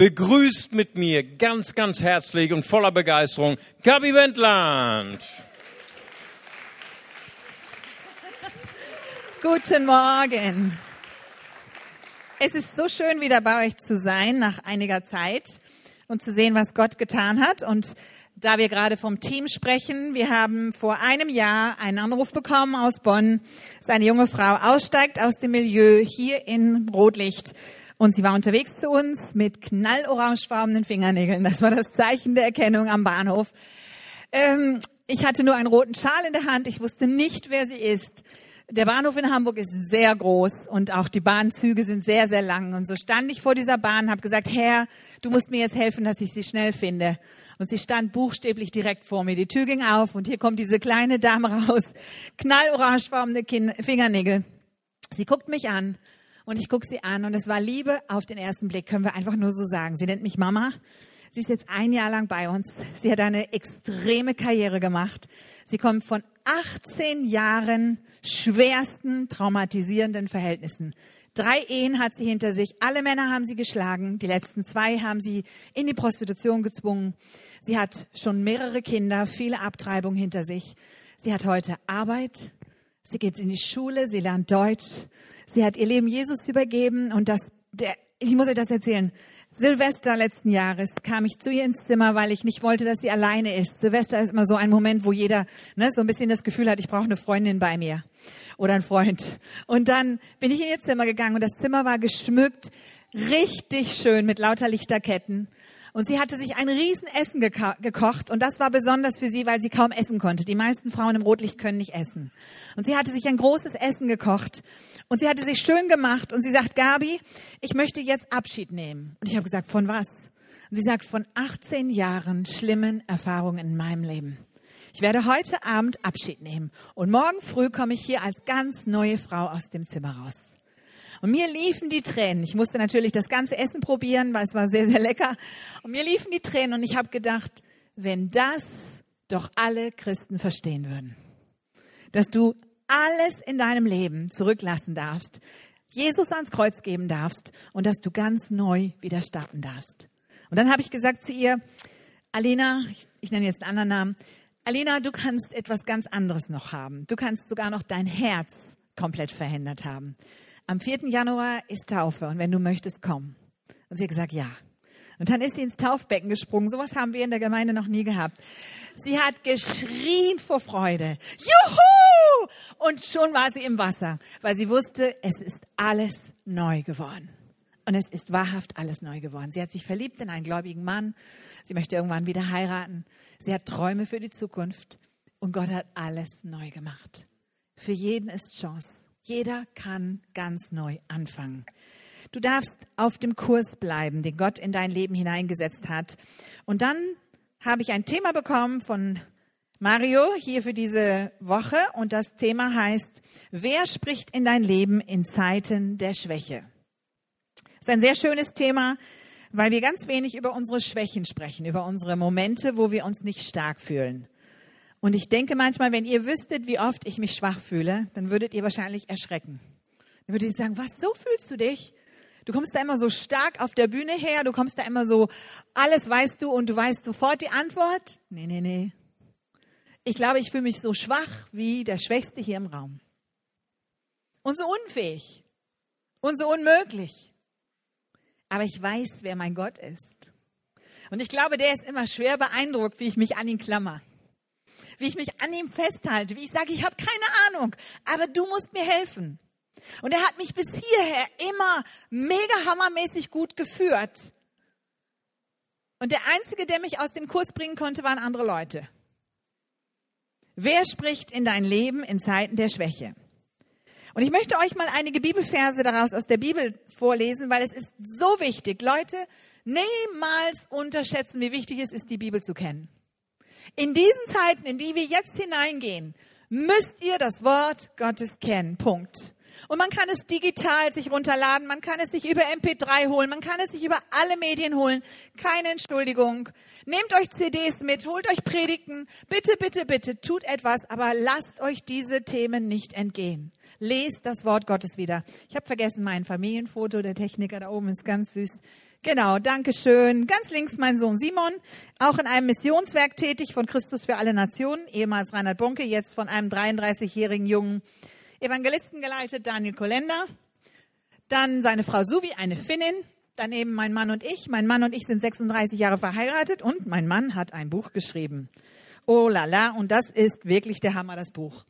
begrüßt mit mir ganz, ganz herzlich und voller Begeisterung Gabi Wendland. Guten Morgen. Es ist so schön, wieder bei euch zu sein nach einiger Zeit und zu sehen, was Gott getan hat. Und da wir gerade vom Team sprechen, wir haben vor einem Jahr einen Anruf bekommen aus Bonn, Seine junge Frau aussteigt aus dem Milieu hier in Rotlicht. Und sie war unterwegs zu uns mit knallorangefarbenen Fingernägeln. Das war das Zeichen der Erkennung am Bahnhof. Ähm, ich hatte nur einen roten Schal in der Hand. Ich wusste nicht, wer sie ist. Der Bahnhof in Hamburg ist sehr groß und auch die Bahnzüge sind sehr, sehr lang. Und so stand ich vor dieser Bahn und habe gesagt, Herr, du musst mir jetzt helfen, dass ich sie schnell finde. Und sie stand buchstäblich direkt vor mir. Die Tür ging auf und hier kommt diese kleine Dame raus, knallorangefarbene Fingernägel. Sie guckt mich an und ich gucke sie an und es war Liebe auf den ersten Blick, können wir einfach nur so sagen. Sie nennt mich Mama. Sie ist jetzt ein Jahr lang bei uns. Sie hat eine extreme Karriere gemacht. Sie kommt von 18 Jahren schwersten traumatisierenden Verhältnissen. Drei Ehen hat sie hinter sich. Alle Männer haben sie geschlagen. Die letzten zwei haben sie in die Prostitution gezwungen. Sie hat schon mehrere Kinder, viele Abtreibungen hinter sich. Sie hat heute Arbeit. Sie geht in die Schule. Sie lernt Deutsch. Sie hat ihr Leben Jesus übergeben. Und das, der, ich muss euch das erzählen. Silvester letzten Jahres kam ich zu ihr ins Zimmer, weil ich nicht wollte, dass sie alleine ist. Silvester ist immer so ein Moment, wo jeder ne, so ein bisschen das Gefühl hat, ich brauche eine Freundin bei mir oder einen Freund. Und dann bin ich in ihr Zimmer gegangen und das Zimmer war geschmückt, richtig schön mit lauter Lichterketten. Und sie hatte sich ein Riesenessen geko gekocht und das war besonders für sie, weil sie kaum essen konnte. Die meisten Frauen im Rotlicht können nicht essen. Und sie hatte sich ein großes Essen gekocht und sie hatte sich schön gemacht und sie sagt, Gabi, ich möchte jetzt Abschied nehmen. Und ich habe gesagt, von was? Und sie sagt, von 18 Jahren schlimmen Erfahrungen in meinem Leben. Ich werde heute Abend Abschied nehmen und morgen früh komme ich hier als ganz neue Frau aus dem Zimmer raus. Und mir liefen die Tränen. Ich musste natürlich das ganze Essen probieren, weil es war sehr, sehr lecker. Und mir liefen die Tränen und ich habe gedacht, wenn das doch alle Christen verstehen würden, dass du alles in deinem Leben zurücklassen darfst, Jesus ans Kreuz geben darfst und dass du ganz neu wieder starten darfst. Und dann habe ich gesagt zu ihr, Alina, ich, ich nenne jetzt einen anderen Namen, Alina, du kannst etwas ganz anderes noch haben. Du kannst sogar noch dein Herz komplett verändert haben. Am 4. Januar ist Taufe und wenn du möchtest, komm. Und sie hat gesagt, ja. Und dann ist sie ins Taufbecken gesprungen. Sowas haben wir in der Gemeinde noch nie gehabt. Sie hat geschrien vor Freude. Juhu! Und schon war sie im Wasser, weil sie wusste, es ist alles neu geworden. Und es ist wahrhaft alles neu geworden. Sie hat sich verliebt in einen gläubigen Mann. Sie möchte irgendwann wieder heiraten. Sie hat Träume für die Zukunft. Und Gott hat alles neu gemacht. Für jeden ist Chance. Jeder kann ganz neu anfangen. Du darfst auf dem Kurs bleiben, den Gott in dein Leben hineingesetzt hat. Und dann habe ich ein Thema bekommen von Mario hier für diese Woche und das Thema heißt, wer spricht in dein Leben in Zeiten der Schwäche? Das ist ein sehr schönes Thema, weil wir ganz wenig über unsere Schwächen sprechen, über unsere Momente, wo wir uns nicht stark fühlen. Und ich denke manchmal, wenn ihr wüsstet, wie oft ich mich schwach fühle, dann würdet ihr wahrscheinlich erschrecken. Dann würdet ihr sagen, was, so fühlst du dich? Du kommst da immer so stark auf der Bühne her, du kommst da immer so, alles weißt du und du weißt sofort die Antwort? Nee, nee, nee. Ich glaube, ich fühle mich so schwach wie der Schwächste hier im Raum. Und so unfähig. Und so unmöglich. Aber ich weiß, wer mein Gott ist. Und ich glaube, der ist immer schwer beeindruckt, wie ich mich an ihn klammer wie ich mich an ihm festhalte, wie ich sage, ich habe keine Ahnung, aber du musst mir helfen. Und er hat mich bis hierher immer mega hammermäßig gut geführt. Und der Einzige, der mich aus dem Kurs bringen konnte, waren andere Leute. Wer spricht in dein Leben in Zeiten der Schwäche? Und ich möchte euch mal einige Bibelverse daraus aus der Bibel vorlesen, weil es ist so wichtig. Leute, niemals unterschätzen, wie wichtig es ist, die Bibel zu kennen. In diesen Zeiten, in die wir jetzt hineingehen, müsst ihr das Wort Gottes kennen. Punkt. Und man kann es digital sich runterladen, man kann es sich über MP3 holen, man kann es sich über alle Medien holen. Keine Entschuldigung. Nehmt euch CDs mit, holt euch Predigten. Bitte, bitte, bitte, tut etwas, aber lasst euch diese Themen nicht entgehen. Lest das Wort Gottes wieder. Ich habe vergessen mein Familienfoto, der Techniker da oben ist ganz süß. Genau, danke schön. Ganz links mein Sohn Simon, auch in einem Missionswerk tätig von Christus für alle Nationen, ehemals Reinhard Bunke, jetzt von einem 33-jährigen jungen Evangelisten geleitet, Daniel Kolender. Dann seine Frau Suvi, eine Finnin. Daneben mein Mann und ich. Mein Mann und ich sind 36 Jahre verheiratet und mein Mann hat ein Buch geschrieben. Oh la la, und das ist wirklich der Hammer, das Buch.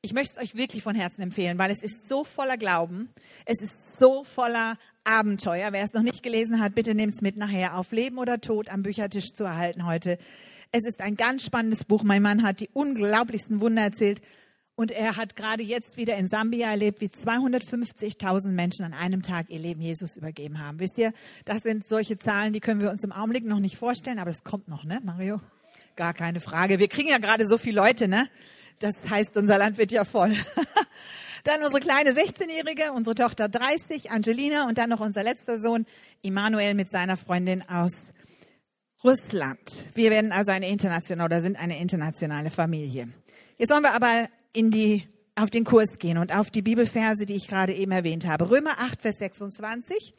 Ich möchte es euch wirklich von Herzen empfehlen, weil es ist so voller Glauben. Es ist so voller Abenteuer. Wer es noch nicht gelesen hat, bitte nehmt es mit nachher auf Leben oder Tod am Büchertisch zu erhalten heute. Es ist ein ganz spannendes Buch. Mein Mann hat die unglaublichsten Wunder erzählt. Und er hat gerade jetzt wieder in Sambia erlebt, wie 250.000 Menschen an einem Tag ihr Leben Jesus übergeben haben. Wisst ihr, das sind solche Zahlen, die können wir uns im Augenblick noch nicht vorstellen, aber es kommt noch, ne, Mario? Gar keine Frage. Wir kriegen ja gerade so viele Leute, ne? Das heißt, unser Land wird ja voll. Dann unsere kleine 16-Jährige, unsere Tochter 30, Angelina und dann noch unser letzter Sohn, Immanuel mit seiner Freundin aus Russland. Wir werden also eine internationale oder sind eine internationale Familie. Jetzt wollen wir aber in die, auf den Kurs gehen und auf die Bibelverse, die ich gerade eben erwähnt habe. Römer 8, Vers 26.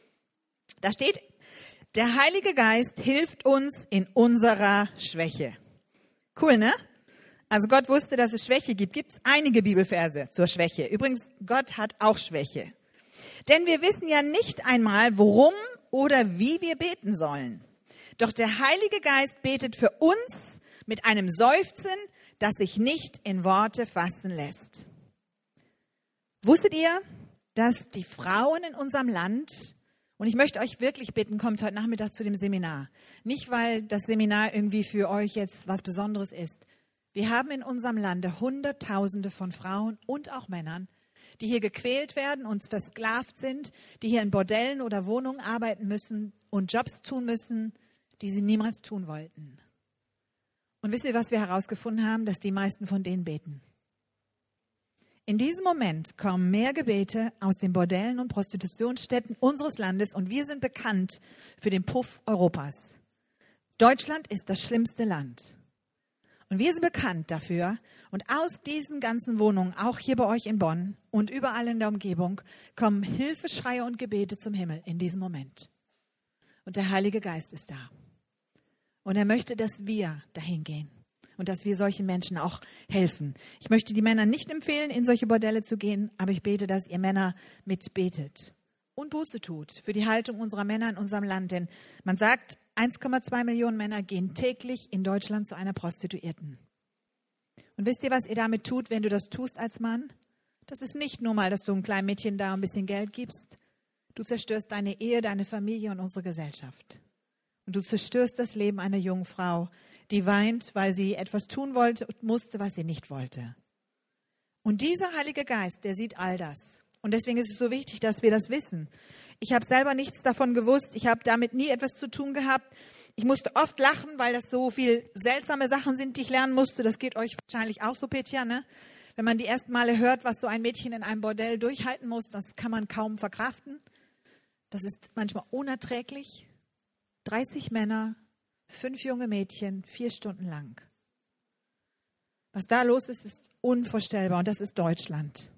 Da steht, der Heilige Geist hilft uns in unserer Schwäche. Cool, ne? Also Gott wusste, dass es Schwäche gibt. Gibt es einige Bibelverse zur Schwäche. Übrigens, Gott hat auch Schwäche. Denn wir wissen ja nicht einmal, worum oder wie wir beten sollen. Doch der Heilige Geist betet für uns mit einem Seufzen, das sich nicht in Worte fassen lässt. Wusstet ihr, dass die Frauen in unserem Land, und ich möchte euch wirklich bitten, kommt heute Nachmittag zu dem Seminar. Nicht, weil das Seminar irgendwie für euch jetzt was Besonderes ist. Wir haben in unserem Lande Hunderttausende von Frauen und auch Männern, die hier gequält werden und versklavt sind, die hier in Bordellen oder Wohnungen arbeiten müssen und Jobs tun müssen, die sie niemals tun wollten. Und wisst ihr, was wir herausgefunden haben? Dass die meisten von denen beten. In diesem Moment kommen mehr Gebete aus den Bordellen und Prostitutionsstätten unseres Landes und wir sind bekannt für den Puff Europas. Deutschland ist das schlimmste Land. Und wir sind bekannt dafür. Und aus diesen ganzen Wohnungen, auch hier bei euch in Bonn und überall in der Umgebung, kommen Hilfeschreie und Gebete zum Himmel in diesem Moment. Und der Heilige Geist ist da. Und er möchte, dass wir dahin gehen und dass wir solchen Menschen auch helfen. Ich möchte die Männer nicht empfehlen, in solche Bordelle zu gehen, aber ich bete, dass ihr Männer mitbetet und Buße tut für die Haltung unserer Männer in unserem Land. Denn man sagt, 1,2 Millionen Männer gehen täglich in Deutschland zu einer Prostituierten. Und wisst ihr, was ihr damit tut, wenn du das tust als Mann? Das ist nicht nur mal, dass du einem kleinen Mädchen da ein bisschen Geld gibst. Du zerstörst deine Ehe, deine Familie und unsere Gesellschaft. Und du zerstörst das Leben einer jungen Frau, die weint, weil sie etwas tun wollte und musste, was sie nicht wollte. Und dieser Heilige Geist, der sieht all das. Und deswegen ist es so wichtig, dass wir das wissen. Ich habe selber nichts davon gewusst. Ich habe damit nie etwas zu tun gehabt. Ich musste oft lachen, weil das so viel seltsame Sachen sind, die ich lernen musste. Das geht euch wahrscheinlich auch so, Petja, ne? Wenn man die ersten Male hört, was so ein Mädchen in einem Bordell durchhalten muss, das kann man kaum verkraften. Das ist manchmal unerträglich. 30 Männer, fünf junge Mädchen, vier Stunden lang. Was da los ist, ist unvorstellbar und das ist Deutschland.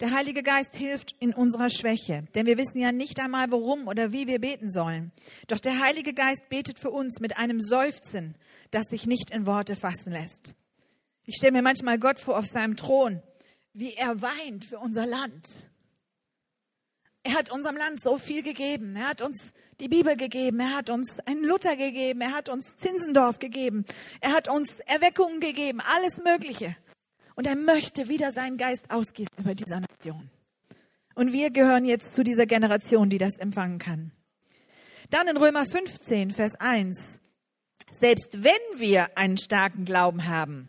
Der Heilige Geist hilft in unserer Schwäche, denn wir wissen ja nicht einmal, worum oder wie wir beten sollen. Doch der Heilige Geist betet für uns mit einem Seufzen, das sich nicht in Worte fassen lässt. Ich stelle mir manchmal Gott vor auf seinem Thron, wie er weint für unser Land. Er hat unserem Land so viel gegeben. Er hat uns die Bibel gegeben. Er hat uns einen Luther gegeben. Er hat uns Zinsendorf gegeben. Er hat uns Erweckungen gegeben. Alles Mögliche. Und er möchte wieder seinen Geist ausgießen über dieser Nation. Und wir gehören jetzt zu dieser Generation, die das empfangen kann. Dann in Römer 15, Vers 1. Selbst wenn wir einen starken Glauben haben,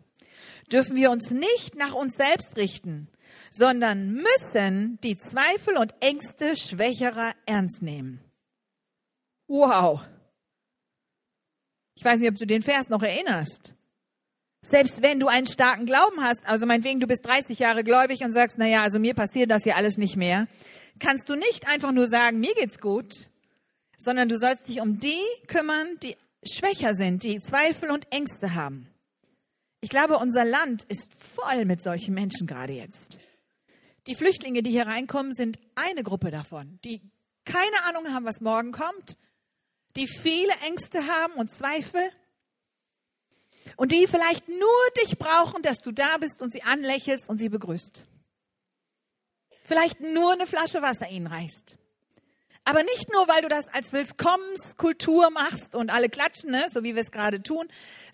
dürfen wir uns nicht nach uns selbst richten, sondern müssen die Zweifel und Ängste Schwächerer ernst nehmen. Wow. Ich weiß nicht, ob du den Vers noch erinnerst. Selbst wenn du einen starken Glauben hast, also meinetwegen du bist 30 Jahre gläubig und sagst, na ja, also mir passiert das hier alles nicht mehr, kannst du nicht einfach nur sagen, mir geht's gut, sondern du sollst dich um die kümmern, die schwächer sind, die Zweifel und Ängste haben. Ich glaube, unser Land ist voll mit solchen Menschen gerade jetzt. Die Flüchtlinge, die hier reinkommen, sind eine Gruppe davon, die keine Ahnung haben, was morgen kommt, die viele Ängste haben und Zweifel und die vielleicht nur dich brauchen, dass du da bist und sie anlächelst und sie begrüßt. Vielleicht nur eine Flasche Wasser ihnen reichst. Aber nicht nur, weil du das als Willkommenskultur machst und alle klatschen, ne, so wie wir es gerade tun,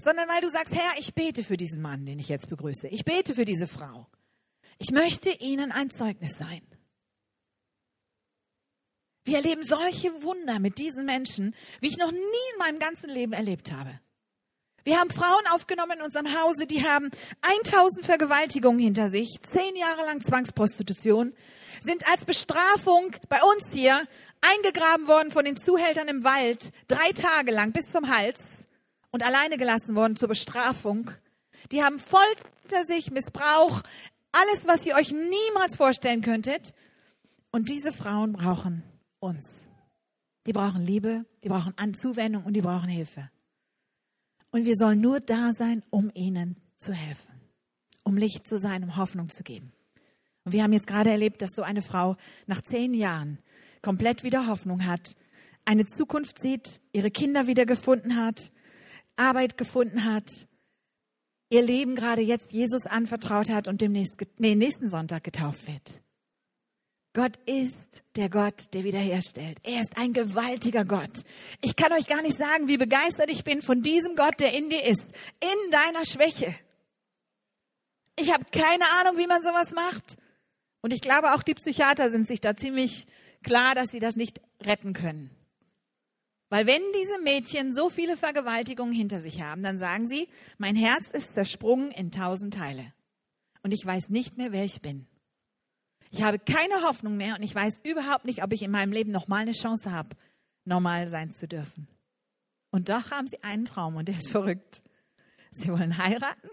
sondern weil du sagst, Herr, ich bete für diesen Mann, den ich jetzt begrüße. Ich bete für diese Frau. Ich möchte ihnen ein Zeugnis sein. Wir erleben solche Wunder mit diesen Menschen, wie ich noch nie in meinem ganzen Leben erlebt habe. Wir haben Frauen aufgenommen in unserem Hause, die haben 1000 Vergewaltigungen hinter sich, zehn Jahre lang Zwangsprostitution, sind als Bestrafung bei uns hier eingegraben worden von den Zuhältern im Wald, drei Tage lang bis zum Hals und alleine gelassen worden zur Bestrafung. Die haben voll hinter sich, Missbrauch, alles, was ihr euch niemals vorstellen könntet. Und diese Frauen brauchen uns. Die brauchen Liebe, die brauchen Zuwendung und die brauchen Hilfe. Und wir sollen nur da sein, um ihnen zu helfen, um Licht zu sein, um Hoffnung zu geben. Und wir haben jetzt gerade erlebt, dass so eine Frau nach zehn Jahren komplett wieder Hoffnung hat, eine Zukunft sieht, ihre Kinder wieder gefunden hat, Arbeit gefunden hat, ihr Leben gerade jetzt Jesus anvertraut hat und demnächst, nee, nächsten Sonntag getauft wird. Gott ist der Gott, der wiederherstellt. Er ist ein gewaltiger Gott. Ich kann euch gar nicht sagen, wie begeistert ich bin von diesem Gott, der in dir ist, in deiner Schwäche. Ich habe keine Ahnung, wie man sowas macht. Und ich glaube, auch die Psychiater sind sich da ziemlich klar, dass sie das nicht retten können. Weil wenn diese Mädchen so viele Vergewaltigungen hinter sich haben, dann sagen sie, mein Herz ist zersprungen in tausend Teile. Und ich weiß nicht mehr, wer ich bin. Ich habe keine Hoffnung mehr und ich weiß überhaupt nicht, ob ich in meinem Leben noch mal eine Chance habe, normal sein zu dürfen. Und doch haben sie einen Traum und der ist verrückt. Sie wollen heiraten,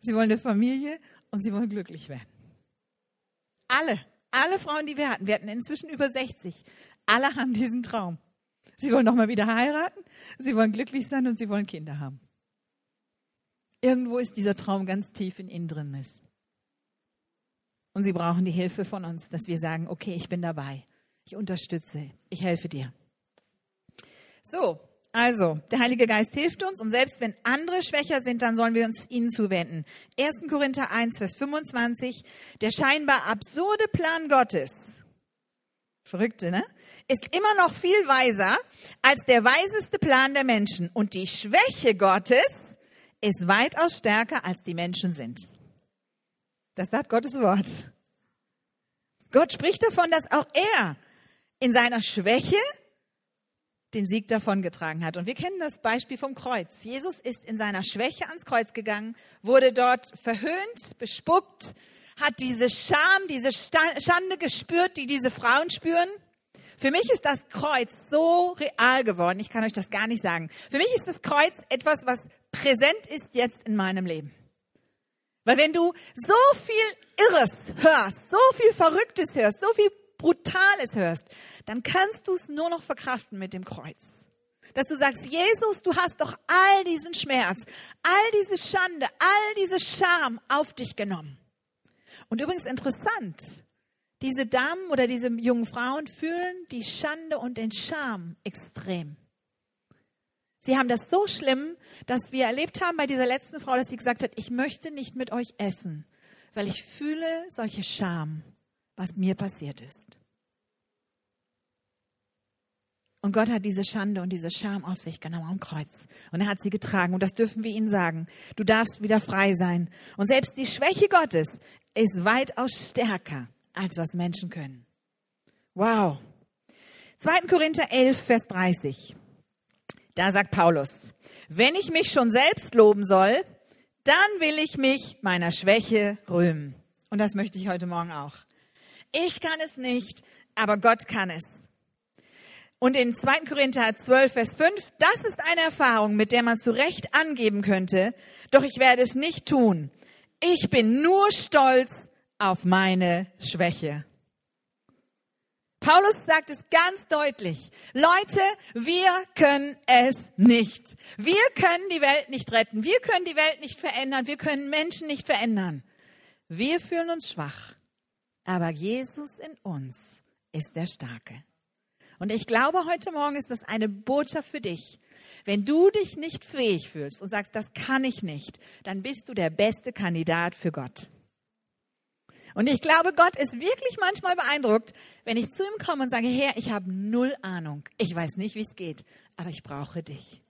sie wollen eine Familie und sie wollen glücklich werden. Alle, alle Frauen, die wir hatten, wir hatten inzwischen über 60, alle haben diesen Traum. Sie wollen noch mal wieder heiraten, sie wollen glücklich sein und sie wollen Kinder haben. Irgendwo ist dieser Traum ganz tief in ihnen drin ist. Und sie brauchen die Hilfe von uns, dass wir sagen, okay, ich bin dabei. Ich unterstütze. Ich helfe dir. So, also, der Heilige Geist hilft uns und selbst wenn andere schwächer sind, dann sollen wir uns ihnen zuwenden. 1. Korinther 1, Vers 25, der scheinbar absurde Plan Gottes, verrückte, ne? Ist immer noch viel weiser als der weiseste Plan der Menschen und die Schwäche Gottes ist weitaus stärker als die Menschen sind. Das sagt Gottes Wort. Gott spricht davon, dass auch er in seiner Schwäche den Sieg davongetragen hat. Und wir kennen das Beispiel vom Kreuz. Jesus ist in seiner Schwäche ans Kreuz gegangen, wurde dort verhöhnt, bespuckt, hat diese Scham, diese Schande gespürt, die diese Frauen spüren. Für mich ist das Kreuz so real geworden, ich kann euch das gar nicht sagen. Für mich ist das Kreuz etwas, was präsent ist jetzt in meinem Leben. Weil wenn du so viel Irres hörst, so viel Verrücktes hörst, so viel Brutales hörst, dann kannst du es nur noch verkraften mit dem Kreuz. Dass du sagst, Jesus, du hast doch all diesen Schmerz, all diese Schande, all diese Scham auf dich genommen. Und übrigens interessant, diese Damen oder diese jungen Frauen fühlen die Schande und den Scham extrem. Sie haben das so schlimm, dass wir erlebt haben bei dieser letzten Frau, dass sie gesagt hat, ich möchte nicht mit euch essen, weil ich fühle solche Scham, was mir passiert ist. Und Gott hat diese Schande und diese Scham auf sich genommen am Kreuz. Und er hat sie getragen. Und das dürfen wir ihnen sagen. Du darfst wieder frei sein. Und selbst die Schwäche Gottes ist weitaus stärker, als was Menschen können. Wow. 2. Korinther 11, Vers 30. Da sagt Paulus, wenn ich mich schon selbst loben soll, dann will ich mich meiner Schwäche rühmen. Und das möchte ich heute Morgen auch. Ich kann es nicht, aber Gott kann es. Und in 2. Korinther 12, Vers 5, das ist eine Erfahrung, mit der man zu Recht angeben könnte, doch ich werde es nicht tun. Ich bin nur stolz auf meine Schwäche. Paulus sagt es ganz deutlich. Leute, wir können es nicht. Wir können die Welt nicht retten. Wir können die Welt nicht verändern. Wir können Menschen nicht verändern. Wir fühlen uns schwach. Aber Jesus in uns ist der Starke. Und ich glaube, heute Morgen ist das eine Botschaft für dich. Wenn du dich nicht fähig fühlst und sagst, das kann ich nicht, dann bist du der beste Kandidat für Gott. Und ich glaube, Gott ist wirklich manchmal beeindruckt, wenn ich zu ihm komme und sage, Herr, ich habe null Ahnung. Ich weiß nicht, wie es geht, aber ich brauche dich.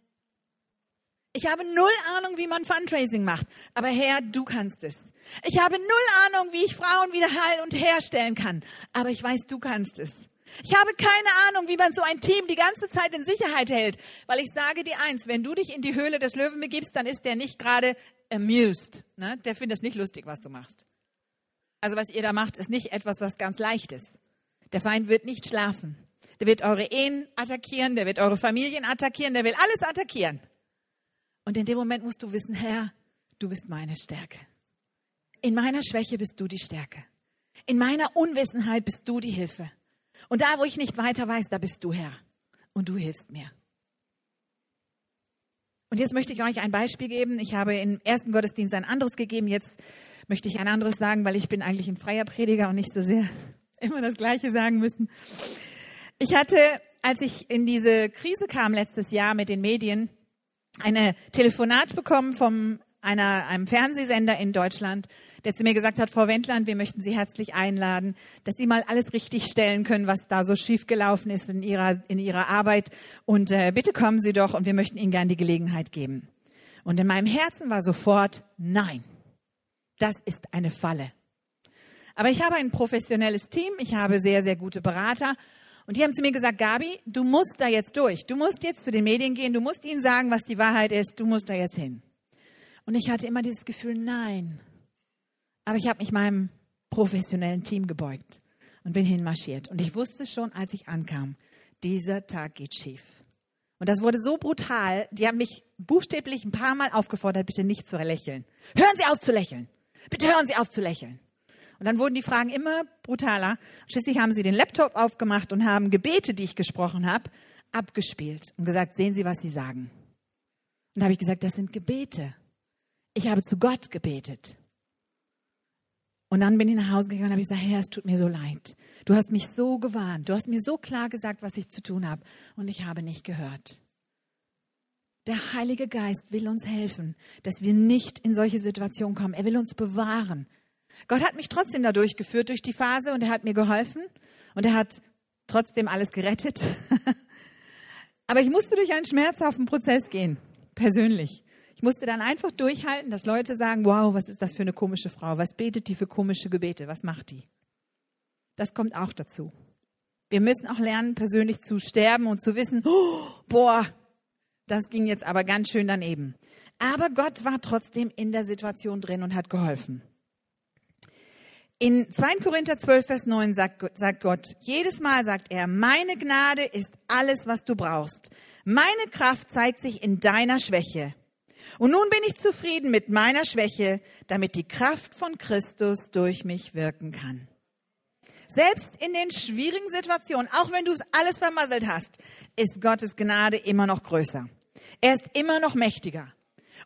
Ich habe null Ahnung, wie man Fundraising macht, aber Herr, du kannst es. Ich habe null Ahnung, wie ich Frauen wieder heilen und herstellen kann, aber ich weiß, du kannst es. Ich habe keine Ahnung, wie man so ein Team die ganze Zeit in Sicherheit hält, weil ich sage dir eins, wenn du dich in die Höhle des Löwen begibst, dann ist der nicht gerade amused. Ne? Der findet es nicht lustig, was du machst. Also was ihr da macht, ist nicht etwas, was ganz leicht ist. Der Feind wird nicht schlafen. Der wird eure Ehen attackieren, der wird eure Familien attackieren, der will alles attackieren. Und in dem Moment musst du wissen, Herr, du bist meine Stärke. In meiner Schwäche bist du die Stärke. In meiner Unwissenheit bist du die Hilfe. Und da, wo ich nicht weiter weiß, da bist du Herr. Und du hilfst mir. Und jetzt möchte ich euch ein Beispiel geben. Ich habe im ersten Gottesdienst ein anderes gegeben. Jetzt möchte ich ein anderes sagen, weil ich bin eigentlich ein freier Prediger und nicht so sehr immer das Gleiche sagen müssen. Ich hatte, als ich in diese Krise kam letztes Jahr mit den Medien, eine Telefonat bekommen vom einer, einem Fernsehsender in Deutschland, der zu mir gesagt hat, Frau Wendland, wir möchten Sie herzlich einladen, dass Sie mal alles richtig stellen können, was da so schiefgelaufen ist in Ihrer, in Ihrer Arbeit. Und äh, bitte kommen Sie doch und wir möchten Ihnen gern die Gelegenheit geben. Und in meinem Herzen war sofort, nein, das ist eine Falle. Aber ich habe ein professionelles Team, ich habe sehr, sehr gute Berater und die haben zu mir gesagt, Gabi, du musst da jetzt durch. Du musst jetzt zu den Medien gehen, du musst ihnen sagen, was die Wahrheit ist, du musst da jetzt hin. Und ich hatte immer dieses Gefühl, nein. Aber ich habe mich meinem professionellen Team gebeugt und bin hinmarschiert. Und ich wusste schon, als ich ankam, dieser Tag geht schief. Und das wurde so brutal, die haben mich buchstäblich ein paar Mal aufgefordert, bitte nicht zu lächeln. Hören Sie auf zu lächeln. Bitte hören Sie auf zu lächeln. Und dann wurden die Fragen immer brutaler. Schließlich haben sie den Laptop aufgemacht und haben Gebete, die ich gesprochen habe, abgespielt und gesagt, sehen Sie, was Sie sagen. Und da habe ich gesagt, das sind Gebete. Ich habe zu Gott gebetet. Und dann bin ich nach Hause gegangen und habe gesagt, Herr, es tut mir so leid. Du hast mich so gewarnt. Du hast mir so klar gesagt, was ich zu tun habe. Und ich habe nicht gehört. Der Heilige Geist will uns helfen, dass wir nicht in solche Situationen kommen. Er will uns bewahren. Gott hat mich trotzdem da durchgeführt durch die Phase und er hat mir geholfen und er hat trotzdem alles gerettet. Aber ich musste durch einen schmerzhaften Prozess gehen, persönlich. Ich musste dann einfach durchhalten, dass Leute sagen, wow, was ist das für eine komische Frau? Was betet die für komische Gebete? Was macht die? Das kommt auch dazu. Wir müssen auch lernen, persönlich zu sterben und zu wissen, oh, boah, das ging jetzt aber ganz schön daneben. Aber Gott war trotzdem in der Situation drin und hat geholfen. In 2. Korinther 12, Vers 9 sagt, sagt Gott, jedes Mal sagt er, meine Gnade ist alles, was du brauchst. Meine Kraft zeigt sich in deiner Schwäche. Und nun bin ich zufrieden mit meiner Schwäche, damit die Kraft von Christus durch mich wirken kann. Selbst in den schwierigen Situationen, auch wenn du es alles vermasselt hast, ist Gottes Gnade immer noch größer. Er ist immer noch mächtiger.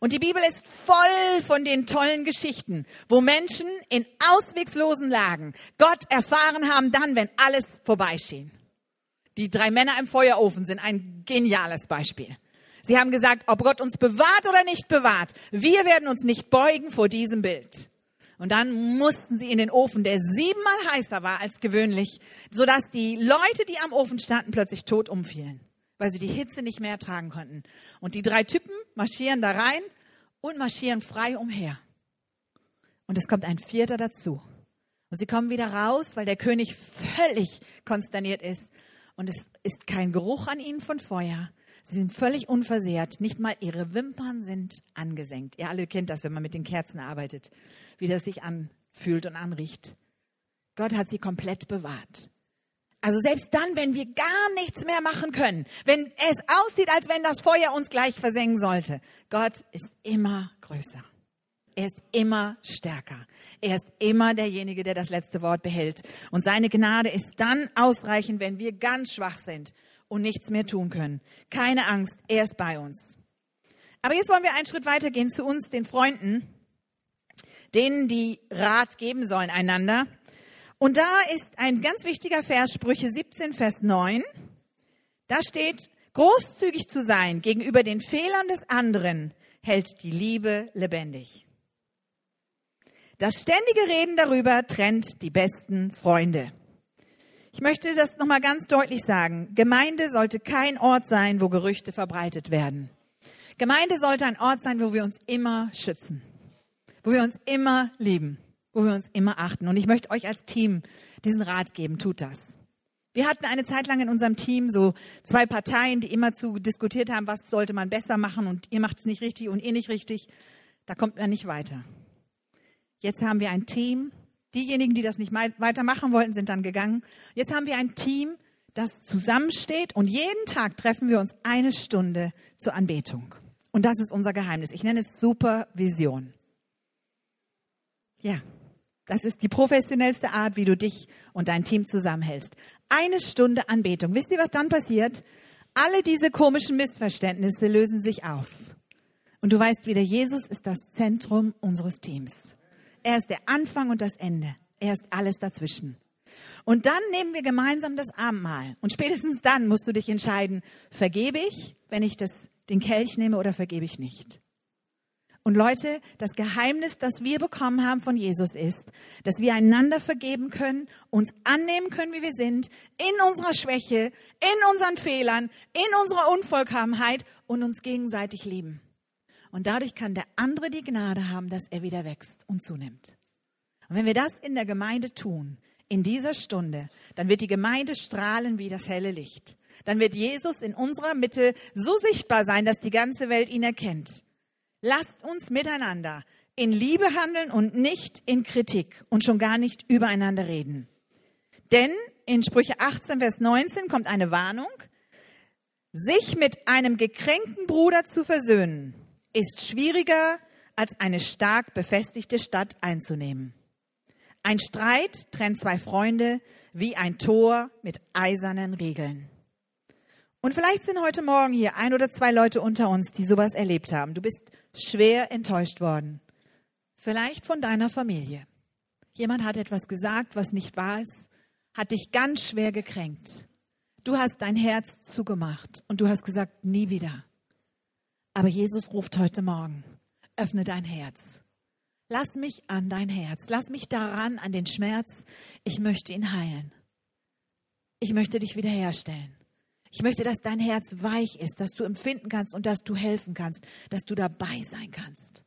Und die Bibel ist voll von den tollen Geschichten, wo Menschen in ausweglosen Lagen Gott erfahren haben, dann, wenn alles vorbeischien. Die drei Männer im Feuerofen sind ein geniales Beispiel. Sie haben gesagt, ob Gott uns bewahrt oder nicht bewahrt, wir werden uns nicht beugen vor diesem Bild. Und dann mussten sie in den Ofen, der siebenmal heißer war als gewöhnlich, sodass die Leute, die am Ofen standen, plötzlich tot umfielen weil sie die Hitze nicht mehr ertragen konnten. Und die drei Typen marschieren da rein und marschieren frei umher. Und es kommt ein vierter dazu. Und sie kommen wieder raus, weil der König völlig konsterniert ist. Und es ist kein Geruch an ihnen von Feuer. Sie sind völlig unversehrt. Nicht mal ihre Wimpern sind angesenkt. Ihr alle kennt das, wenn man mit den Kerzen arbeitet, wie das sich anfühlt und anriecht. Gott hat sie komplett bewahrt. Also selbst dann, wenn wir gar nichts mehr machen können, wenn es aussieht, als wenn das Feuer uns gleich versengen sollte, Gott ist immer größer. Er ist immer stärker. Er ist immer derjenige, der das letzte Wort behält. Und seine Gnade ist dann ausreichend, wenn wir ganz schwach sind und nichts mehr tun können. Keine Angst, er ist bei uns. Aber jetzt wollen wir einen Schritt weitergehen zu uns, den Freunden, denen die Rat geben sollen einander. Und da ist ein ganz wichtiger Vers, Sprüche 17, Vers 9. Da steht, großzügig zu sein gegenüber den Fehlern des anderen hält die Liebe lebendig. Das ständige Reden darüber trennt die besten Freunde. Ich möchte das nochmal ganz deutlich sagen. Gemeinde sollte kein Ort sein, wo Gerüchte verbreitet werden. Gemeinde sollte ein Ort sein, wo wir uns immer schützen, wo wir uns immer lieben, wo wir uns immer achten. Und ich möchte euch als Team diesen Rat geben, tut das. Wir hatten eine Zeit lang in unserem Team so zwei Parteien, die immer zu diskutiert haben, was sollte man besser machen und ihr macht es nicht richtig und ihr nicht richtig. Da kommt man nicht weiter. Jetzt haben wir ein Team. Diejenigen, die das nicht weitermachen wollten, sind dann gegangen. Jetzt haben wir ein Team, das zusammensteht und jeden Tag treffen wir uns eine Stunde zur Anbetung. Und das ist unser Geheimnis. Ich nenne es Supervision. Ja, das ist die professionellste Art, wie du dich und dein Team zusammenhältst. Eine Stunde Anbetung. Wisst ihr, was dann passiert? Alle diese komischen Missverständnisse lösen sich auf. Und du weißt wieder, Jesus ist das Zentrum unseres Teams. Er ist der Anfang und das Ende. Er ist alles dazwischen. Und dann nehmen wir gemeinsam das Abendmahl. Und spätestens dann musst du dich entscheiden, vergebe ich, wenn ich das den Kelch nehme oder vergebe ich nicht. Und Leute, das Geheimnis, das wir bekommen haben von Jesus ist, dass wir einander vergeben können, uns annehmen können, wie wir sind, in unserer Schwäche, in unseren Fehlern, in unserer Unvollkommenheit und uns gegenseitig lieben. Und dadurch kann der andere die Gnade haben, dass er wieder wächst und zunimmt. Und wenn wir das in der Gemeinde tun, in dieser Stunde, dann wird die Gemeinde strahlen wie das helle Licht dann wird Jesus in unserer Mitte so sichtbar sein, dass die ganze Welt ihn erkennt. Lasst uns miteinander in Liebe handeln und nicht in Kritik und schon gar nicht übereinander reden. Denn in Sprüche 18, Vers 19 kommt eine Warnung. Sich mit einem gekränkten Bruder zu versöhnen, ist schwieriger, als eine stark befestigte Stadt einzunehmen. Ein Streit trennt zwei Freunde wie ein Tor mit eisernen Regeln. Und vielleicht sind heute Morgen hier ein oder zwei Leute unter uns, die sowas erlebt haben. Du bist schwer enttäuscht worden. Vielleicht von deiner Familie. Jemand hat etwas gesagt, was nicht wahr ist, hat dich ganz schwer gekränkt. Du hast dein Herz zugemacht und du hast gesagt, nie wieder. Aber Jesus ruft heute Morgen, öffne dein Herz. Lass mich an dein Herz. Lass mich daran, an den Schmerz. Ich möchte ihn heilen. Ich möchte dich wiederherstellen. Ich möchte, dass dein Herz weich ist, dass du empfinden kannst und dass du helfen kannst, dass du dabei sein kannst.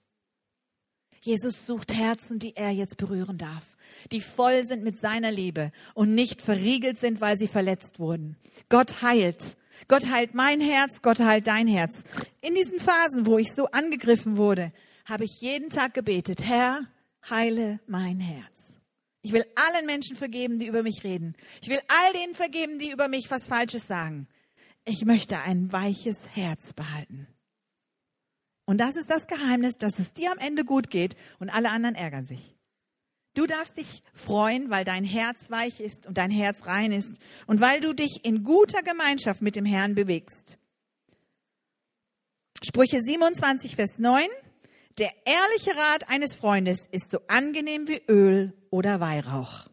Jesus sucht Herzen, die er jetzt berühren darf, die voll sind mit seiner Liebe und nicht verriegelt sind, weil sie verletzt wurden. Gott heilt. Gott heilt mein Herz, Gott heilt dein Herz. In diesen Phasen, wo ich so angegriffen wurde, habe ich jeden Tag gebetet, Herr, heile mein Herz. Ich will allen Menschen vergeben, die über mich reden. Ich will all denen vergeben, die über mich was Falsches sagen ich möchte ein weiches Herz behalten. Und das ist das Geheimnis, dass es dir am Ende gut geht und alle anderen ärgern sich. Du darfst dich freuen, weil dein Herz weich ist und dein Herz rein ist und weil du dich in guter Gemeinschaft mit dem Herrn bewegst. Sprüche 27, Vers 9. Der ehrliche Rat eines Freundes ist so angenehm wie Öl oder Weihrauch.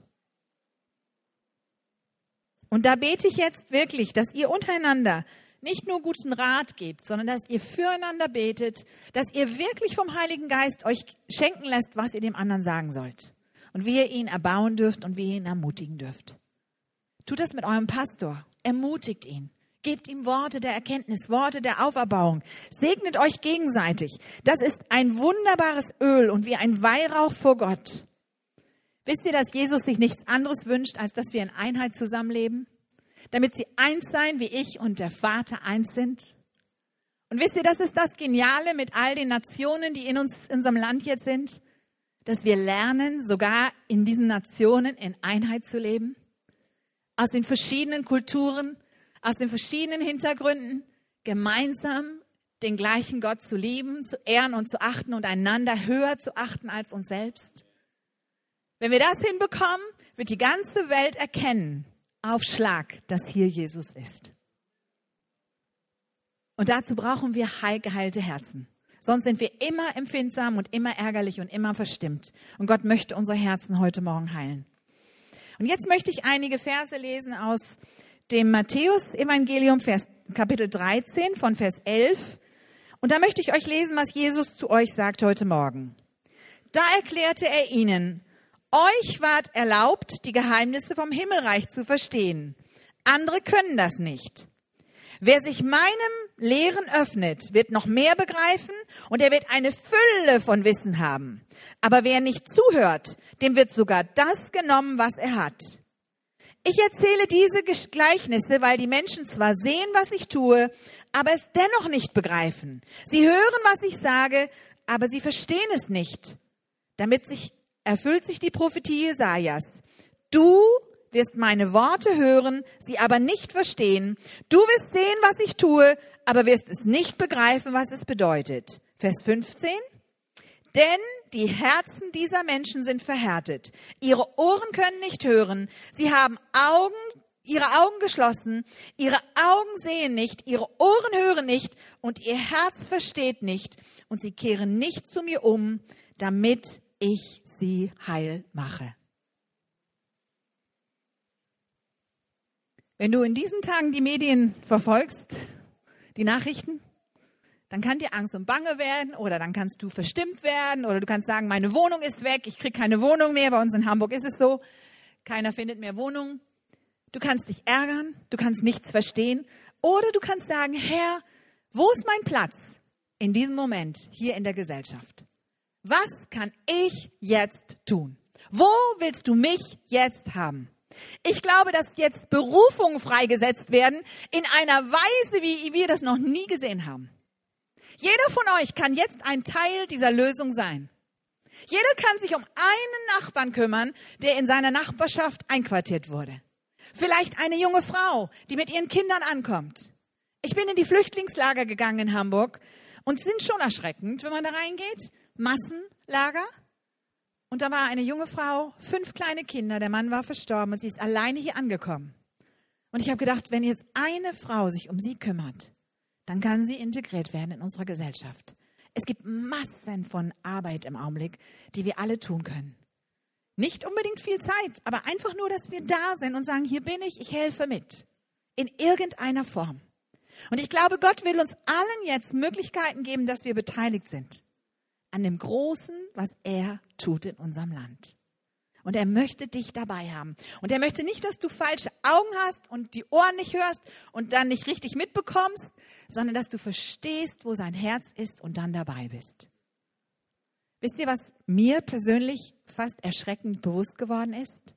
Und da bete ich jetzt wirklich, dass ihr untereinander nicht nur guten Rat gebt, sondern dass ihr füreinander betet, dass ihr wirklich vom Heiligen Geist euch schenken lässt, was ihr dem anderen sagen sollt. Und wie ihr ihn erbauen dürft und wie ihr ihn ermutigen dürft. Tut das mit eurem Pastor. Ermutigt ihn. Gebt ihm Worte der Erkenntnis, Worte der Auferbauung. Segnet euch gegenseitig. Das ist ein wunderbares Öl und wie ein Weihrauch vor Gott. Wisst ihr, dass Jesus sich nichts anderes wünscht, als dass wir in Einheit zusammenleben? Damit sie eins sein, wie ich und der Vater eins sind? Und wisst ihr, das ist das Geniale mit all den Nationen, die in uns, in unserem Land jetzt sind? Dass wir lernen, sogar in diesen Nationen in Einheit zu leben? Aus den verschiedenen Kulturen, aus den verschiedenen Hintergründen, gemeinsam den gleichen Gott zu lieben, zu ehren und zu achten und einander höher zu achten als uns selbst? Wenn wir das hinbekommen, wird die ganze Welt erkennen, auf Schlag, dass hier Jesus ist. Und dazu brauchen wir heil geheilte Herzen. Sonst sind wir immer empfindsam und immer ärgerlich und immer verstimmt. Und Gott möchte unsere Herzen heute Morgen heilen. Und jetzt möchte ich einige Verse lesen aus dem Matthäus-Evangelium, Kapitel 13 von Vers 11. Und da möchte ich euch lesen, was Jesus zu euch sagt heute Morgen. Da erklärte er ihnen, euch ward erlaubt, die Geheimnisse vom Himmelreich zu verstehen. Andere können das nicht. Wer sich meinem Lehren öffnet, wird noch mehr begreifen und er wird eine Fülle von Wissen haben. Aber wer nicht zuhört, dem wird sogar das genommen, was er hat. Ich erzähle diese Gleichnisse, weil die Menschen zwar sehen, was ich tue, aber es dennoch nicht begreifen. Sie hören, was ich sage, aber sie verstehen es nicht. Damit sich erfüllt sich die Prophetie Jesajas. Du wirst meine Worte hören, sie aber nicht verstehen. Du wirst sehen, was ich tue, aber wirst es nicht begreifen, was es bedeutet. Vers 15. Denn die Herzen dieser Menschen sind verhärtet. Ihre Ohren können nicht hören. Sie haben Augen, ihre Augen geschlossen. Ihre Augen sehen nicht. Ihre Ohren hören nicht. Und ihr Herz versteht nicht. Und sie kehren nicht zu mir um, damit ich sie heil mache. Wenn du in diesen Tagen die Medien verfolgst, die Nachrichten, dann kann dir Angst und Bange werden oder dann kannst du verstimmt werden oder du kannst sagen, meine Wohnung ist weg, ich kriege keine Wohnung mehr. Bei uns in Hamburg ist es so, keiner findet mehr Wohnung. Du kannst dich ärgern, du kannst nichts verstehen oder du kannst sagen, Herr, wo ist mein Platz in diesem Moment hier in der Gesellschaft? Was kann ich jetzt tun? Wo willst du mich jetzt haben? Ich glaube, dass jetzt Berufungen freigesetzt werden in einer Weise, wie wir das noch nie gesehen haben. Jeder von euch kann jetzt ein Teil dieser Lösung sein. Jeder kann sich um einen Nachbarn kümmern, der in seiner Nachbarschaft einquartiert wurde. Vielleicht eine junge Frau, die mit ihren Kindern ankommt. Ich bin in die Flüchtlingslager gegangen in Hamburg und sind schon erschreckend, wenn man da reingeht. Massenlager. Und da war eine junge Frau, fünf kleine Kinder, der Mann war verstorben und sie ist alleine hier angekommen. Und ich habe gedacht, wenn jetzt eine Frau sich um sie kümmert, dann kann sie integriert werden in unserer Gesellschaft. Es gibt Massen von Arbeit im Augenblick, die wir alle tun können. Nicht unbedingt viel Zeit, aber einfach nur, dass wir da sind und sagen, hier bin ich, ich helfe mit. In irgendeiner Form. Und ich glaube, Gott will uns allen jetzt Möglichkeiten geben, dass wir beteiligt sind an dem Großen, was er tut in unserem Land. Und er möchte dich dabei haben. Und er möchte nicht, dass du falsche Augen hast und die Ohren nicht hörst und dann nicht richtig mitbekommst, sondern dass du verstehst, wo sein Herz ist und dann dabei bist. Wisst ihr, was mir persönlich fast erschreckend bewusst geworden ist?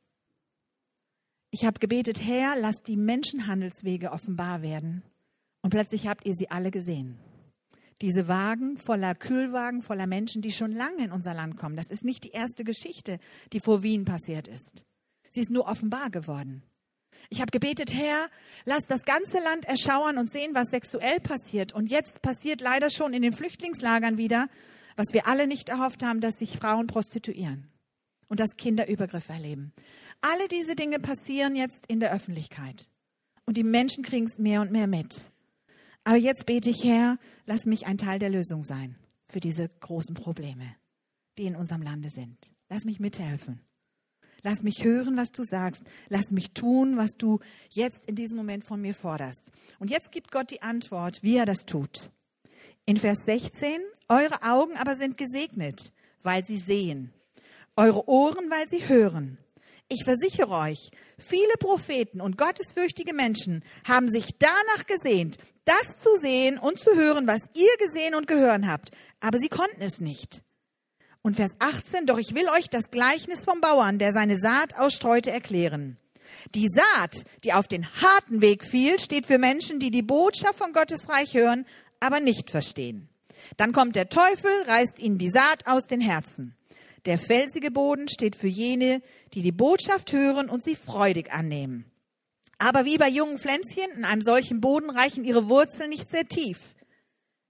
Ich habe gebetet, Herr, lass die Menschenhandelswege offenbar werden. Und plötzlich habt ihr sie alle gesehen. Diese Wagen voller Kühlwagen, voller Menschen, die schon lange in unser Land kommen. Das ist nicht die erste Geschichte, die vor Wien passiert ist. Sie ist nur offenbar geworden. Ich habe gebetet, Herr, lass das ganze Land erschauern und sehen, was sexuell passiert. Und jetzt passiert leider schon in den Flüchtlingslagern wieder, was wir alle nicht erhofft haben, dass sich Frauen prostituieren und dass Kinder Übergriffe erleben. Alle diese Dinge passieren jetzt in der Öffentlichkeit. Und die Menschen kriegen es mehr und mehr mit. Aber jetzt bete ich, Herr, lass mich ein Teil der Lösung sein für diese großen Probleme, die in unserem Lande sind. Lass mich mithelfen. Lass mich hören, was du sagst. Lass mich tun, was du jetzt in diesem Moment von mir forderst. Und jetzt gibt Gott die Antwort, wie er das tut. In Vers 16, eure Augen aber sind gesegnet, weil sie sehen. Eure Ohren, weil sie hören. Ich versichere euch, viele Propheten und gottesfürchtige Menschen haben sich danach gesehnt, das zu sehen und zu hören, was ihr gesehen und gehört habt, aber sie konnten es nicht. Und Vers 18, doch ich will euch das Gleichnis vom Bauern, der seine Saat ausstreute, erklären. Die Saat, die auf den harten Weg fiel, steht für Menschen, die die Botschaft von Gottes Reich hören, aber nicht verstehen. Dann kommt der Teufel, reißt ihnen die Saat aus den Herzen. Der felsige Boden steht für jene, die die Botschaft hören und sie freudig annehmen. Aber wie bei jungen Pflänzchen in einem solchen Boden reichen ihre Wurzeln nicht sehr tief.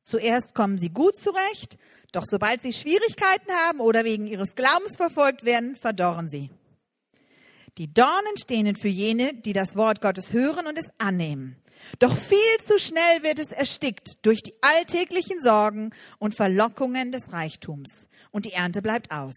Zuerst kommen sie gut zurecht, doch sobald sie Schwierigkeiten haben oder wegen ihres Glaubens verfolgt werden, verdorren sie. Die Dornen stehen für jene, die das Wort Gottes hören und es annehmen. Doch viel zu schnell wird es erstickt durch die alltäglichen Sorgen und Verlockungen des Reichtums und die Ernte bleibt aus.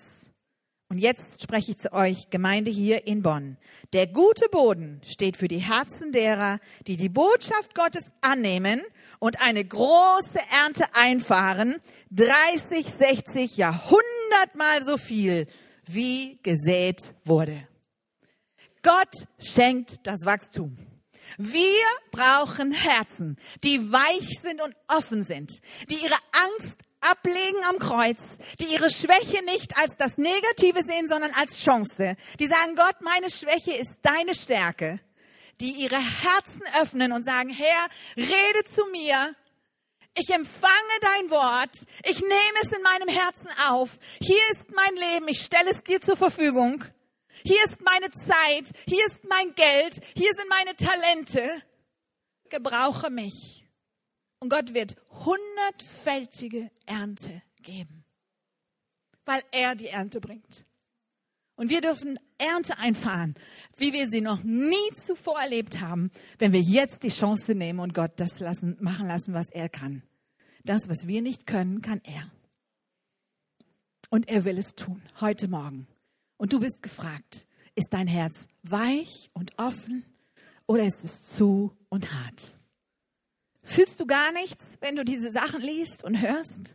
Und jetzt spreche ich zu euch, Gemeinde hier in Bonn. Der gute Boden steht für die Herzen derer, die die Botschaft Gottes annehmen und eine große Ernte einfahren, 30, 60, ja hundertmal so viel, wie gesät wurde. Gott schenkt das Wachstum. Wir brauchen Herzen, die weich sind und offen sind, die ihre Angst ablegen am Kreuz, die ihre Schwäche nicht als das Negative sehen, sondern als Chance. Die sagen, Gott, meine Schwäche ist deine Stärke. Die ihre Herzen öffnen und sagen, Herr, rede zu mir. Ich empfange dein Wort. Ich nehme es in meinem Herzen auf. Hier ist mein Leben. Ich stelle es dir zur Verfügung. Hier ist meine Zeit. Hier ist mein Geld. Hier sind meine Talente. Gebrauche mich. Und Gott wird hundertfältige Ernte geben, weil er die Ernte bringt. Und wir dürfen Ernte einfahren, wie wir sie noch nie zuvor erlebt haben, wenn wir jetzt die Chance nehmen und Gott das lassen, machen lassen, was er kann. Das, was wir nicht können, kann er. Und er will es tun, heute Morgen. Und du bist gefragt, ist dein Herz weich und offen oder ist es zu und hart? Fühlst du gar nichts, wenn du diese Sachen liest und hörst?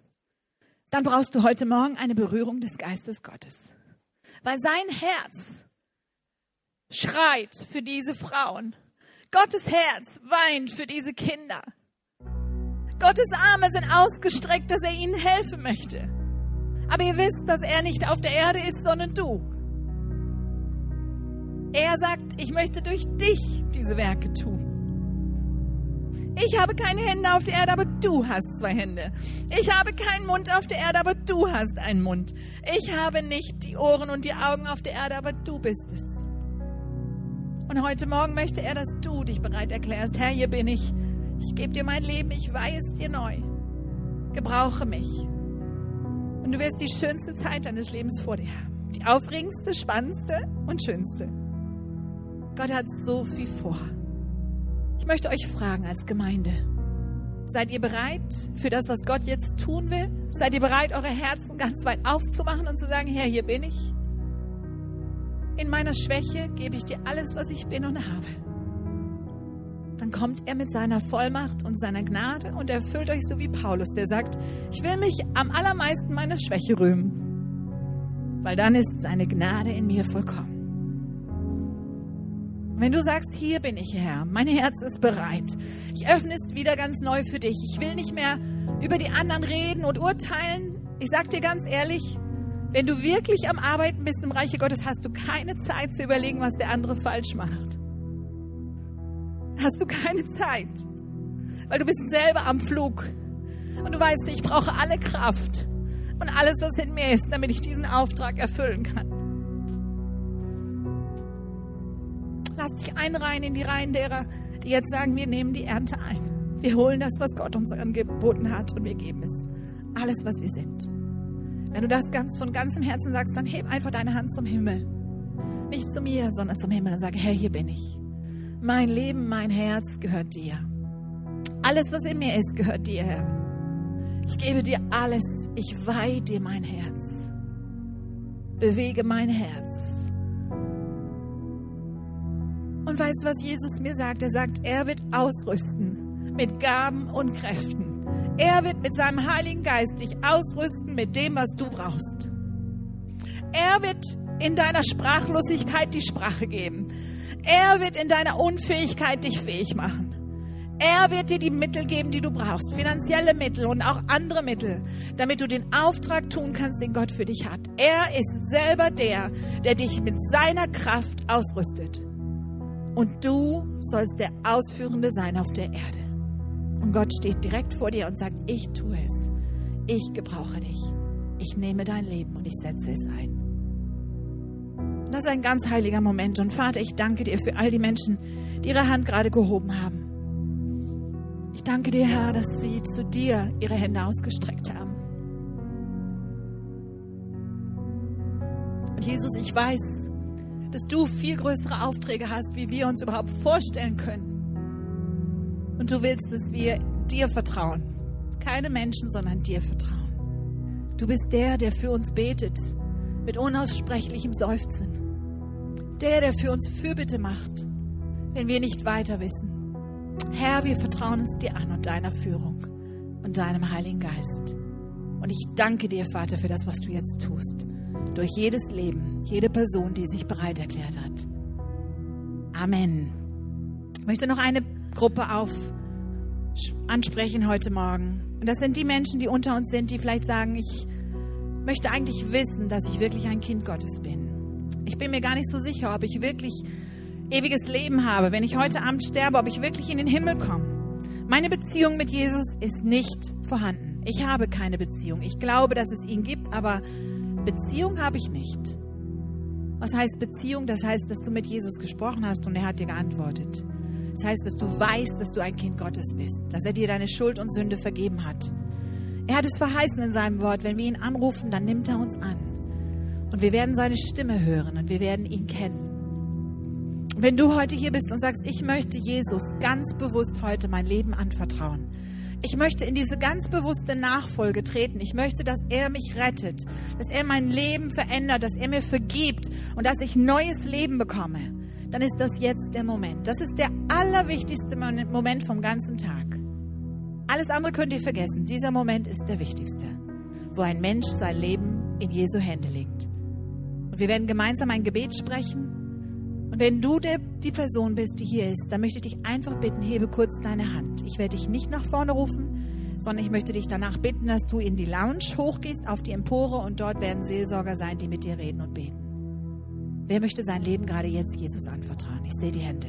Dann brauchst du heute Morgen eine Berührung des Geistes Gottes. Weil sein Herz schreit für diese Frauen. Gottes Herz weint für diese Kinder. Gottes Arme sind ausgestreckt, dass er ihnen helfen möchte. Aber ihr wisst, dass er nicht auf der Erde ist, sondern du. Er sagt, ich möchte durch dich diese Werke tun. Ich habe keine Hände auf der Erde, aber du hast zwei Hände. Ich habe keinen Mund auf der Erde, aber du hast einen Mund. Ich habe nicht die Ohren und die Augen auf der Erde, aber du bist es. Und heute Morgen möchte er, dass du dich bereit erklärst. Herr, hier bin ich. Ich gebe dir mein Leben. Ich es dir neu. Gebrauche mich. Und du wirst die schönste Zeit deines Lebens vor dir haben. Die aufregendste, spannendste und schönste. Gott hat so viel vor. Ich möchte euch fragen als Gemeinde, seid ihr bereit für das, was Gott jetzt tun will? Seid ihr bereit, eure Herzen ganz weit aufzumachen und zu sagen, Herr, hier bin ich? In meiner Schwäche gebe ich dir alles, was ich bin und habe. Dann kommt er mit seiner Vollmacht und seiner Gnade und erfüllt euch so wie Paulus, der sagt, ich will mich am allermeisten meiner Schwäche rühmen, weil dann ist seine Gnade in mir vollkommen. Wenn du sagst, hier bin ich, Herr, mein Herz ist bereit. Ich öffne es wieder ganz neu für dich. Ich will nicht mehr über die anderen reden und urteilen. Ich sag dir ganz ehrlich, wenn du wirklich am Arbeiten bist im Reiche Gottes, hast du keine Zeit zu überlegen, was der andere falsch macht. Hast du keine Zeit. Weil du bist selber am Flug. Und du weißt, ich brauche alle Kraft und alles, was in mir ist, damit ich diesen Auftrag erfüllen kann. Lass dich einreihen in die Reihen derer, die jetzt sagen, wir nehmen die Ernte ein. Wir holen das, was Gott uns angeboten hat und wir geben es. Alles, was wir sind. Wenn du das ganz von ganzem Herzen sagst, dann heb einfach deine Hand zum Himmel. Nicht zu mir, sondern zum Himmel und sage, Herr, hier bin ich. Mein Leben, mein Herz gehört dir. Alles, was in mir ist, gehört dir, Herr. Ich gebe dir alles. Ich weihe dir mein Herz. Bewege mein Herz. Und weißt du, was Jesus mir sagt? Er sagt, er wird ausrüsten mit Gaben und Kräften. Er wird mit seinem Heiligen Geist dich ausrüsten mit dem, was du brauchst. Er wird in deiner Sprachlosigkeit die Sprache geben. Er wird in deiner Unfähigkeit dich fähig machen. Er wird dir die Mittel geben, die du brauchst, finanzielle Mittel und auch andere Mittel, damit du den Auftrag tun kannst, den Gott für dich hat. Er ist selber der, der dich mit seiner Kraft ausrüstet. Und du sollst der Ausführende sein auf der Erde. Und Gott steht direkt vor dir und sagt, ich tue es. Ich gebrauche dich. Ich nehme dein Leben und ich setze es ein. Das ist ein ganz heiliger Moment. Und Vater, ich danke dir für all die Menschen, die ihre Hand gerade gehoben haben. Ich danke dir, Herr, dass sie zu dir ihre Hände ausgestreckt haben. Und Jesus, ich weiß, dass du viel größere Aufträge hast, wie wir uns überhaupt vorstellen können. Und du willst, dass wir dir vertrauen. Keine Menschen, sondern dir vertrauen. Du bist der, der für uns betet, mit unaussprechlichem Seufzen. Der, der für uns Fürbitte macht, wenn wir nicht weiter wissen. Herr, wir vertrauen uns dir an und deiner Führung und deinem Heiligen Geist. Und ich danke dir, Vater, für das, was du jetzt tust. Durch jedes Leben, jede Person, die sich bereit erklärt hat. Amen. Ich möchte noch eine Gruppe auf ansprechen heute Morgen. Und das sind die Menschen, die unter uns sind, die vielleicht sagen, ich möchte eigentlich wissen, dass ich wirklich ein Kind Gottes bin. Ich bin mir gar nicht so sicher, ob ich wirklich ewiges Leben habe, wenn ich heute Abend sterbe, ob ich wirklich in den Himmel komme. Meine Beziehung mit Jesus ist nicht vorhanden. Ich habe keine Beziehung. Ich glaube, dass es ihn gibt, aber Beziehung habe ich nicht. Was heißt Beziehung? Das heißt, dass du mit Jesus gesprochen hast und er hat dir geantwortet. Das heißt, dass du weißt, dass du ein Kind Gottes bist, dass er dir deine Schuld und Sünde vergeben hat. Er hat es verheißen in seinem Wort, wenn wir ihn anrufen, dann nimmt er uns an. Und wir werden seine Stimme hören und wir werden ihn kennen. Und wenn du heute hier bist und sagst, ich möchte Jesus ganz bewusst heute mein Leben anvertrauen, ich möchte in diese ganz bewusste Nachfolge treten. Ich möchte, dass er mich rettet, dass er mein Leben verändert, dass er mir vergibt und dass ich neues Leben bekomme. Dann ist das jetzt der Moment. Das ist der allerwichtigste Moment vom ganzen Tag. Alles andere könnt ihr vergessen. Dieser Moment ist der wichtigste, wo ein Mensch sein Leben in Jesu Hände legt. Und wir werden gemeinsam ein Gebet sprechen. Und wenn du die Person bist, die hier ist, dann möchte ich dich einfach bitten, hebe kurz deine Hand. Ich werde dich nicht nach vorne rufen, sondern ich möchte dich danach bitten, dass du in die Lounge hochgehst, auf die Empore und dort werden Seelsorger sein, die mit dir reden und beten. Wer möchte sein Leben gerade jetzt Jesus anvertrauen? Ich sehe die Hände.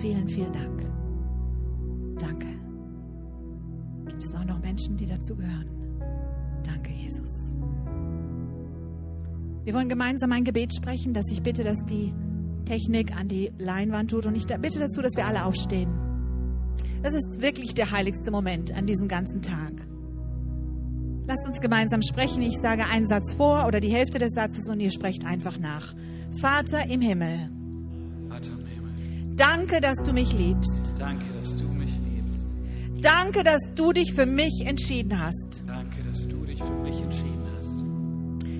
Vielen, vielen Dank. Danke. Gibt es auch noch Menschen, die dazu gehören? Danke, Jesus. Wir wollen gemeinsam ein Gebet sprechen, dass ich bitte, dass die Technik an die Leinwand tut und ich bitte dazu, dass wir alle aufstehen. Das ist wirklich der heiligste Moment an diesem ganzen Tag. Lasst uns gemeinsam sprechen. Ich sage einen Satz vor oder die Hälfte des Satzes und ihr sprecht einfach nach. Vater im Himmel. Vater im Himmel. Danke, dass du mich liebst. Danke, dass du mich liebst. Danke, dass du dich für mich entschieden hast. Danke, dass du dich für mich entschieden hast.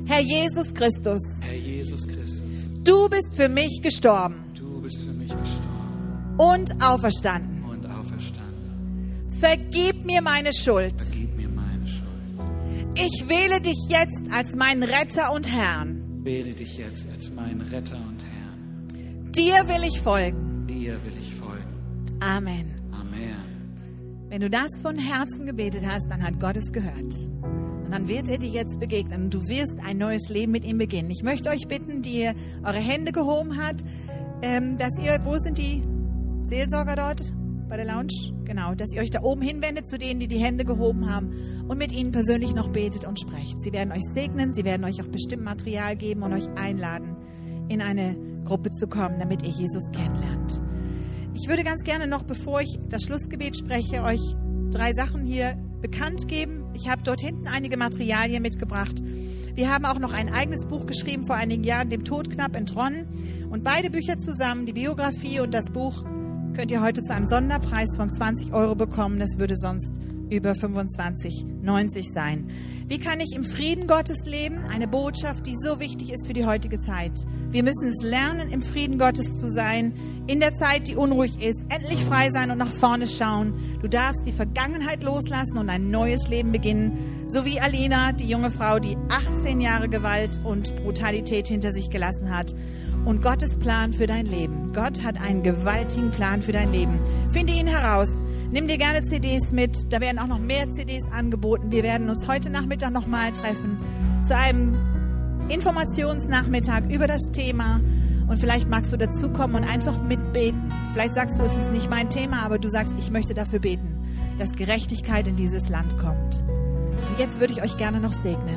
Herr Jesus Christus, Herr Jesus Christus, du bist für mich gestorben du bist für mich gestorben und auferstanden. und auferstanden. Vergib mir meine Schuld. Vergib mir meine Schuld. Ich wähle dich jetzt als meinen Retter und Herrn. Wähle dich jetzt als meinen Retter und Herrn. Dir will ich folgen. Dir will ich folgen. Amen. Amen. Wenn du das von Herzen gebetet hast, dann hat Gott es gehört. Dann wird er dir jetzt begegnen und du wirst ein neues Leben mit ihm beginnen. Ich möchte euch bitten, die ihr eure Hände gehoben habt, ähm, dass ihr, wo sind die Seelsorger dort bei der Lounge? Genau, dass ihr euch da oben hinwendet zu denen, die die Hände gehoben haben und mit ihnen persönlich noch betet und sprecht. Sie werden euch segnen, sie werden euch auch bestimmt Material geben und euch einladen, in eine Gruppe zu kommen, damit ihr Jesus kennenlernt. Ich würde ganz gerne noch, bevor ich das Schlussgebet spreche, euch drei Sachen hier bekannt geben. Ich habe dort hinten einige Materialien mitgebracht. Wir haben auch noch ein eigenes Buch geschrieben vor einigen Jahren, dem Tod knapp entronnen. Und beide Bücher zusammen, die Biografie und das Buch, könnt ihr heute zu einem Sonderpreis von 20 Euro bekommen. Das würde sonst über 25,90 sein. Wie kann ich im Frieden Gottes leben? Eine Botschaft, die so wichtig ist für die heutige Zeit. Wir müssen es lernen, im Frieden Gottes zu sein, in der Zeit, die unruhig ist, endlich frei sein und nach vorne schauen. Du darfst die Vergangenheit loslassen und ein neues Leben beginnen. So wie Alina, die junge Frau, die 18 Jahre Gewalt und Brutalität hinter sich gelassen hat. Und Gottes Plan für dein Leben. Gott hat einen gewaltigen Plan für dein Leben. Finde ihn heraus. Nimm dir gerne CDs mit. Da werden auch noch mehr CDs angeboten. Wir werden uns heute Nachmittag nochmal treffen zu einem Informationsnachmittag über das Thema. Und vielleicht magst du dazukommen und einfach mitbeten. Vielleicht sagst du, es ist nicht mein Thema, aber du sagst, ich möchte dafür beten, dass Gerechtigkeit in dieses Land kommt. Und jetzt würde ich euch gerne noch segnen.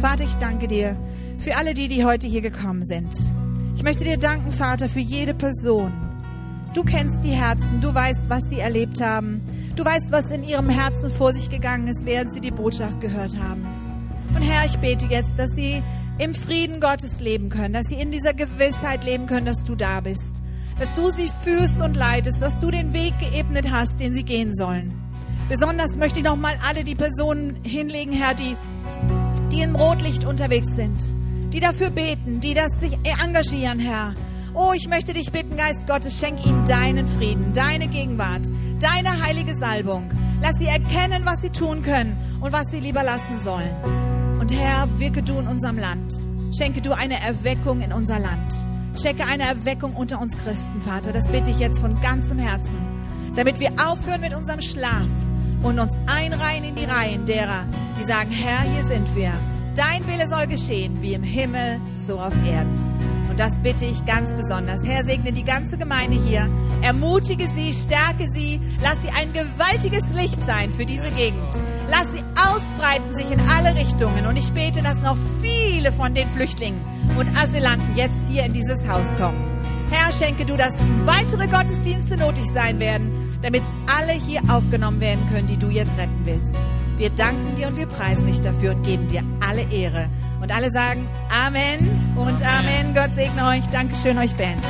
Vater, ich danke dir für alle die, die heute hier gekommen sind. Ich möchte dir danken, Vater, für jede Person. Du kennst die Herzen, du weißt, was sie erlebt haben. Du weißt, was in ihrem Herzen vor sich gegangen ist, während sie die Botschaft gehört haben. Und Herr, ich bete jetzt, dass sie im Frieden Gottes leben können, dass sie in dieser Gewissheit leben können, dass du da bist, dass du sie führst und leitest, dass du den Weg geebnet hast, den sie gehen sollen. Besonders möchte ich nochmal alle die Personen hinlegen, Herr, die, die im Rotlicht unterwegs sind, die dafür beten, die das sich engagieren, Herr. Oh, ich möchte dich bitten, Geist Gottes, schenk ihnen deinen Frieden, deine Gegenwart, deine heilige Salbung. Lass sie erkennen, was sie tun können und was sie lieber lassen sollen. Und Herr, wirke du in unserem Land. Schenke du eine Erweckung in unser Land. Schenke eine Erweckung unter uns Christen, Vater. Das bitte ich jetzt von ganzem Herzen. Damit wir aufhören mit unserem Schlaf und uns einreihen in die Reihen derer, die sagen, Herr, hier sind wir. Dein Wille soll geschehen, wie im Himmel, so auf Erden. Und das bitte ich ganz besonders. Herr, segne die ganze Gemeinde hier. Ermutige sie, stärke sie. Lass sie ein gewaltiges Licht sein für diese Gegend. Lass sie ausbreiten sich in alle Richtungen. Und ich bete, dass noch viele von den Flüchtlingen und Asylanten jetzt hier in dieses Haus kommen. Herr, schenke du, dass weitere Gottesdienste nötig sein werden, damit alle hier aufgenommen werden können, die du jetzt retten willst. Wir danken dir und wir preisen dich dafür und geben dir alle Ehre. Und alle sagen Amen und Amen. Gott segne euch. Dankeschön euch, Band.